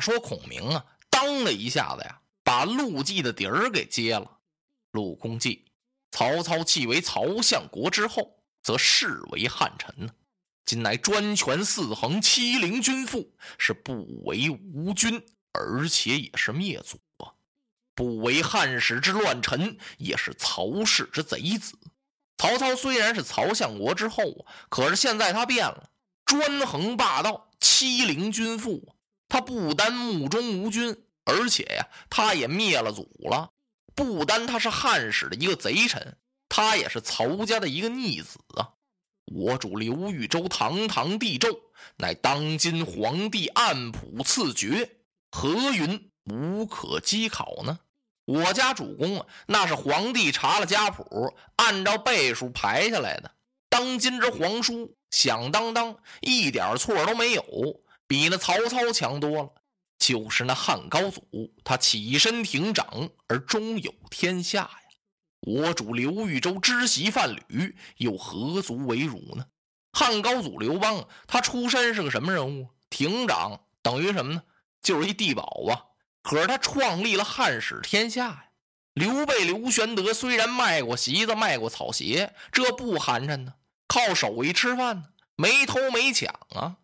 说孔明啊，当的一下子呀，把陆绩的底儿给揭了。陆公绩，曹操继为曹相国之后，则视为汉臣呢。今乃专权四横，欺凌君父，是不为吴君，而且也是灭祖啊！不为汉室之乱臣，也是曹氏之贼子。曹操虽然是曹相国之后啊，可是现在他变了，专横霸道，欺凌君父。他不单目中无君，而且呀，他也灭了祖了。不单他是汉室的一个贼臣，他也是曹家的一个逆子啊！我主刘豫州堂堂帝胄，乃当今皇帝暗谱赐爵，何云无可稽考呢？我家主公啊，那是皇帝查了家谱，按照辈数排下来的。当今之皇叔，响当当，一点错都没有，比那曹操强多了。就是那汉高祖，他起身挺掌，而终有天下呀。我主刘豫州知席范吕，又何足为辱呢？汉高祖刘邦，他出身是个什么人物？亭长等于什么呢？就是一地保啊。可是他创立了汉室天下呀。刘备刘玄德虽然卖过席子，卖过草鞋，这不寒碜呢。靠手艺吃饭呢，没偷没抢啊，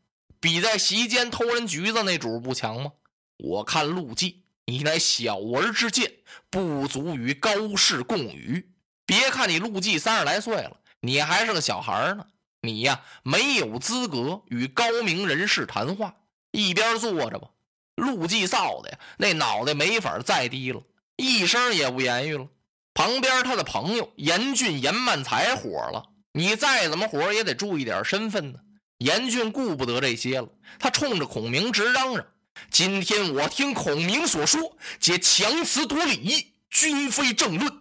比在席间偷人橘子那主不强吗？我看陆绩。你乃小儿之见，不足与高士共语。别看你陆绩三十来岁了，你还是个小孩呢。你呀，没有资格与高明人士谈话。一边坐着吧。陆绩臊的呀，那脑袋没法再低了，一声也不言语了。旁边他的朋友严俊、严曼才火了。你再怎么火，也得注意点身份呢。严俊顾不得这些了，他冲着孔明直嚷嚷。今天我听孔明所说，皆强词夺理，均非正论，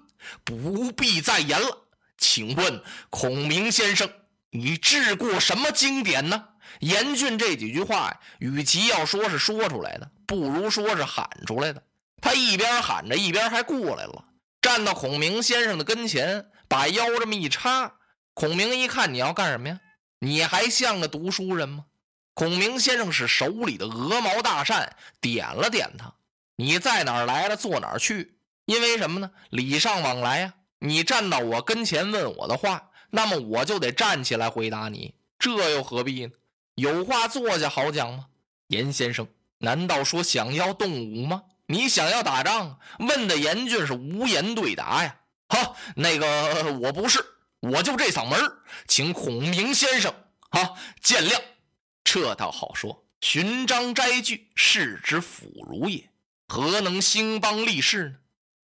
不必再言了。请问孔明先生，你治过什么经典呢？严峻这几句话呀，与其要说是说出来的，不如说是喊出来的。他一边喊着，一边还过来了，站到孔明先生的跟前，把腰这么一插。孔明一看，你要干什么呀？你还像个读书人吗？孔明先生是手里的鹅毛大扇点了点他，你在哪儿来了，坐哪儿去。因为什么呢？礼尚往来呀。你站到我跟前问我的话，那么我就得站起来回答你。这又何必呢？有话坐下好讲吗？严先生，难道说想要动武吗？你想要打仗？问的严峻是无言对答呀。好，那个我不是，我就这嗓门请孔明先生啊见谅。这倒好说，寻章摘句，是之腐儒也，何能兴邦立世呢？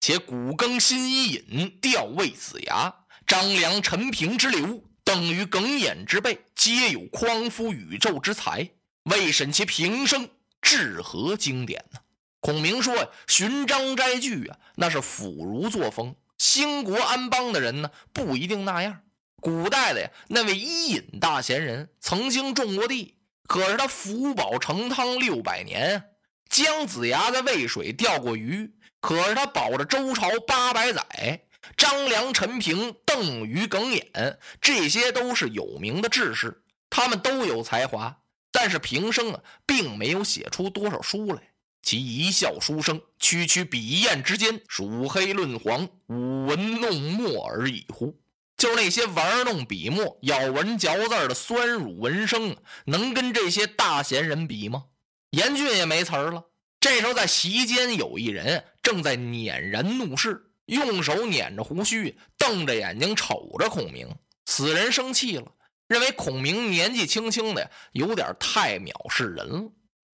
且古更新伊尹，调位子牙，张良、陈平之流，等于耿弇之辈，皆有匡扶宇宙之才，未审其平生，至何经典呢？孔明说呀：“寻章摘句啊，那是腐儒作风，兴国安邦的人呢，不一定那样。古代的呀，那位伊尹大贤人，曾经种过地。”可是他福保成汤六百年，姜子牙在渭水钓过鱼。可是他保着周朝八百载，张良、陈平、邓禹、耿弇，这些都是有名的志士，他们都有才华，但是平生啊，并没有写出多少书来。其一笑书生，区区笔砚之间，数黑论黄，舞文弄墨而已乎？就那些玩弄笔墨、咬文嚼字的酸儒文生，能跟这些大贤人比吗？严峻也没词儿了。这时候在席间有一人正在辇然怒视，用手捻着胡须，瞪着眼睛瞅着孔明。此人生气了，认为孔明年纪轻轻的，有点太藐视人了。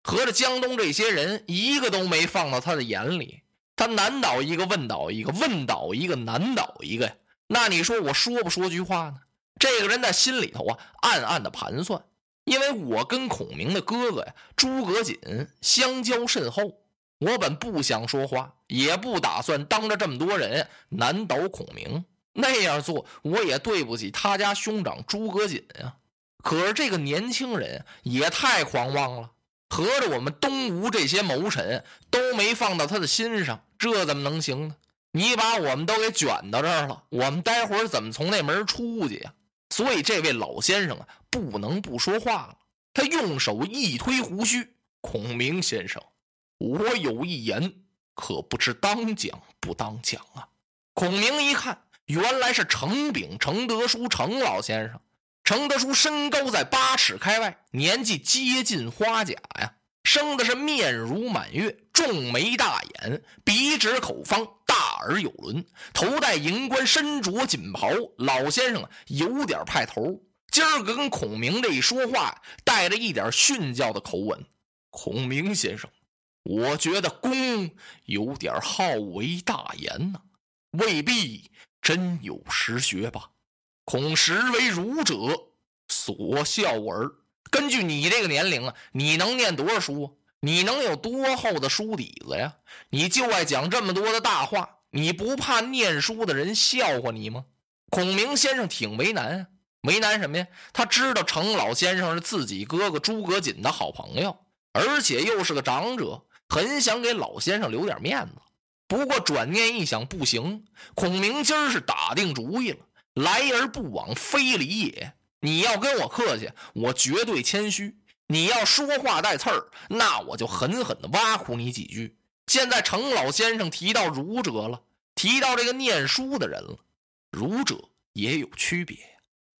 合着江东这些人一个都没放到他的眼里，他难倒一个，问倒一个，问倒一个，难倒一个呀。那你说我说不说句话呢？这个人在心里头啊，暗暗的盘算，因为我跟孔明的哥哥呀，诸葛瑾相交甚厚，我本不想说话，也不打算当着这么多人难倒孔明。那样做，我也对不起他家兄长诸葛瑾啊。可是这个年轻人也太狂妄了，合着我们东吴这些谋臣都没放到他的心上，这怎么能行呢？你把我们都给卷到这儿了，我们待会儿怎么从那门出去呀？所以这位老先生啊，不能不说话了。他用手一推胡须：“孔明先生，我有一言，可不知当讲不当讲啊。”孔明一看，原来是程炳、程德书、程老先生。程德书身高在八尺开外，年纪接近花甲呀，生的是面如满月，重眉大眼，鼻直口方，大耳有轮，头戴银冠，身着锦袍。老先生啊有点派头，今儿个跟孔明这一说话，带着一点训教的口吻。孔明先生，我觉得公有点好为大言呐，未必真有实学吧。恐实为儒者所笑耳。根据你这个年龄啊，你能念多少书？你能有多厚的书底子呀？你就爱讲这么多的大话，你不怕念书的人笑话你吗？孔明先生挺为难啊，为难什么呀？他知道程老先生是自己哥哥诸葛瑾的好朋友，而且又是个长者，很想给老先生留点面子。不过转念一想，不行，孔明今儿是打定主意了。来而不往非礼也。你要跟我客气，我绝对谦虚；你要说话带刺儿，那我就狠狠的挖苦你几句。现在程老先生提到儒者了，提到这个念书的人了，儒者也有区别。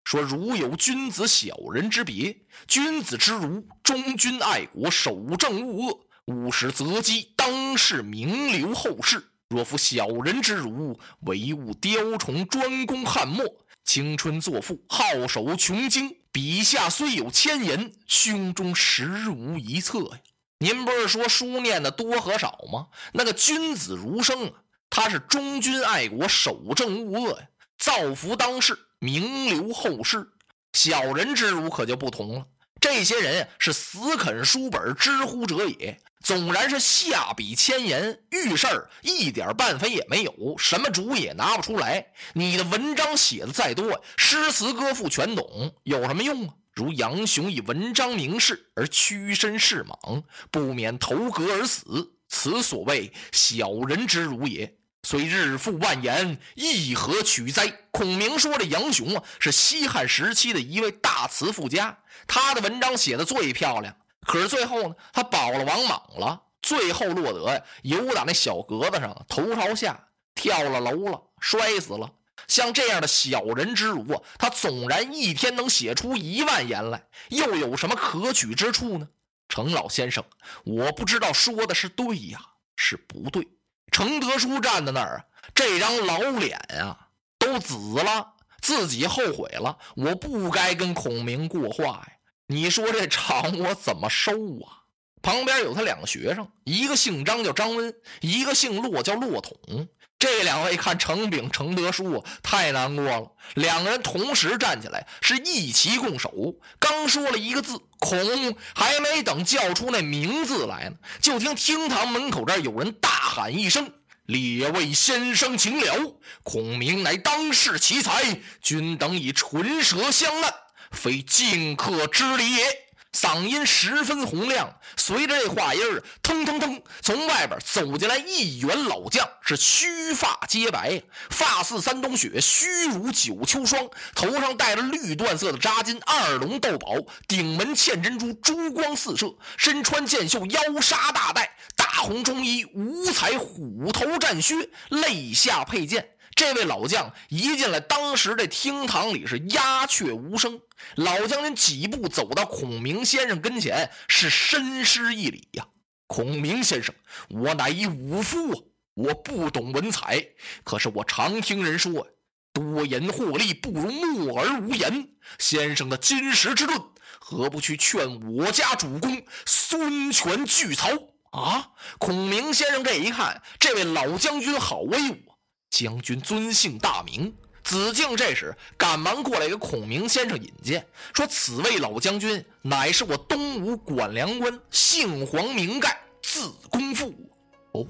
说儒有君子小人之别，君子之儒，忠君爱国，守正务恶，务实择机，当世名留后世。若夫小人之儒，唯务雕虫专攻汉墨，青春作赋，好守穷经。笔下虽有千言，胸中实无一策呀。您不是说书念的多和少吗？那个君子儒生啊，他是忠君爱国，守正勿恶呀，造福当世，名留后世。小人之儒可就不同了，这些人是死啃书本，知乎者也。总然是下笔千言，遇事儿一点办法也没有，什么主意也拿不出来。你的文章写的再多，诗词歌赋全懂，有什么用啊？如杨雄以文章名士而屈身事莽，不免投戈而死，此所谓小人之儒也。虽日复万言，亦何取哉？孔明说：“这杨雄啊，是西汉时期的一位大词赋家，他的文章写的最漂亮。”可是最后呢，他保了王莽了，最后落得呀，游打那小格子上头朝下跳了楼了，摔死了。像这样的小人之儒啊，他纵然一天能写出一万言来，又有什么可取之处呢？程老先生，我不知道说的是对呀，是不对。程德书站在那儿啊，这张老脸啊都紫了，自己后悔了，我不该跟孔明过话呀。你说这场我怎么收啊？旁边有他两个学生，一个姓张叫张温，一个姓骆叫骆统。这两位看程炳、程德书太难过了，两个人同时站起来，是一齐拱手。刚说了一个字“孔”，还没等叫出那名字来呢，就听厅堂门口这儿有人大喊一声：“列位先生，请了！孔明乃当世奇才，君等以唇舌相难。”非敬客之礼也。嗓音十分洪亮，随着这话音儿，腾腾腾，从外边走进来一员老将，是须发皆白，发似三冬雪，须如九秋霜，头上戴着绿缎色的扎巾，二龙斗宝，顶门嵌珍珠，珠光四射，身穿箭袖，腰纱大带，大红中衣，五彩虎头战靴，肋下佩剑。这位老将一进来，当时这厅堂里是鸦雀无声。老将军几步走到孔明先生跟前，是深施一礼呀：“孔明先生，我乃一武夫，我不懂文采，可是我常听人说，多言获利不如默而无言。先生的金石之论，何不去劝我家主公孙权拒曹啊？”孔明先生这一看，这位老将军好威武。将军尊姓大名？子敬这时赶忙过来给孔明先生引荐，说：“此位老将军乃是我东吴管粮官，姓黄名盖，字公父。”哦，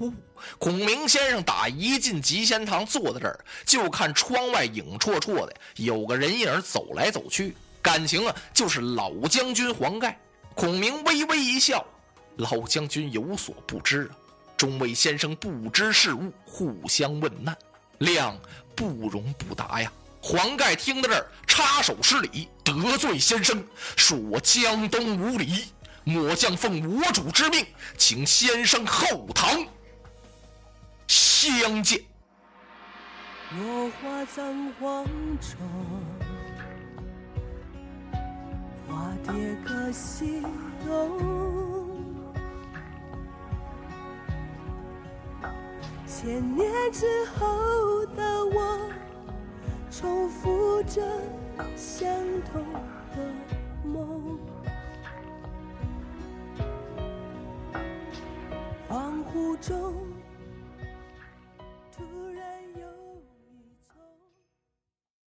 孔明先生打一进集贤堂，坐在这儿，就看窗外影绰绰的，有个人影走来走去，感情啊，就是老将军黄盖。孔明微微一笑：“老将军有所不知啊，众位先生不知事物，互相问难。”亮不容不答呀！黄盖听到这儿，插手施礼，得罪先生，恕我江东无礼。末将奉我主之命，请先生后堂相见。落花葬黄冢，花蝶各西东。千年之后的我，重复着相同的梦。恍惚中。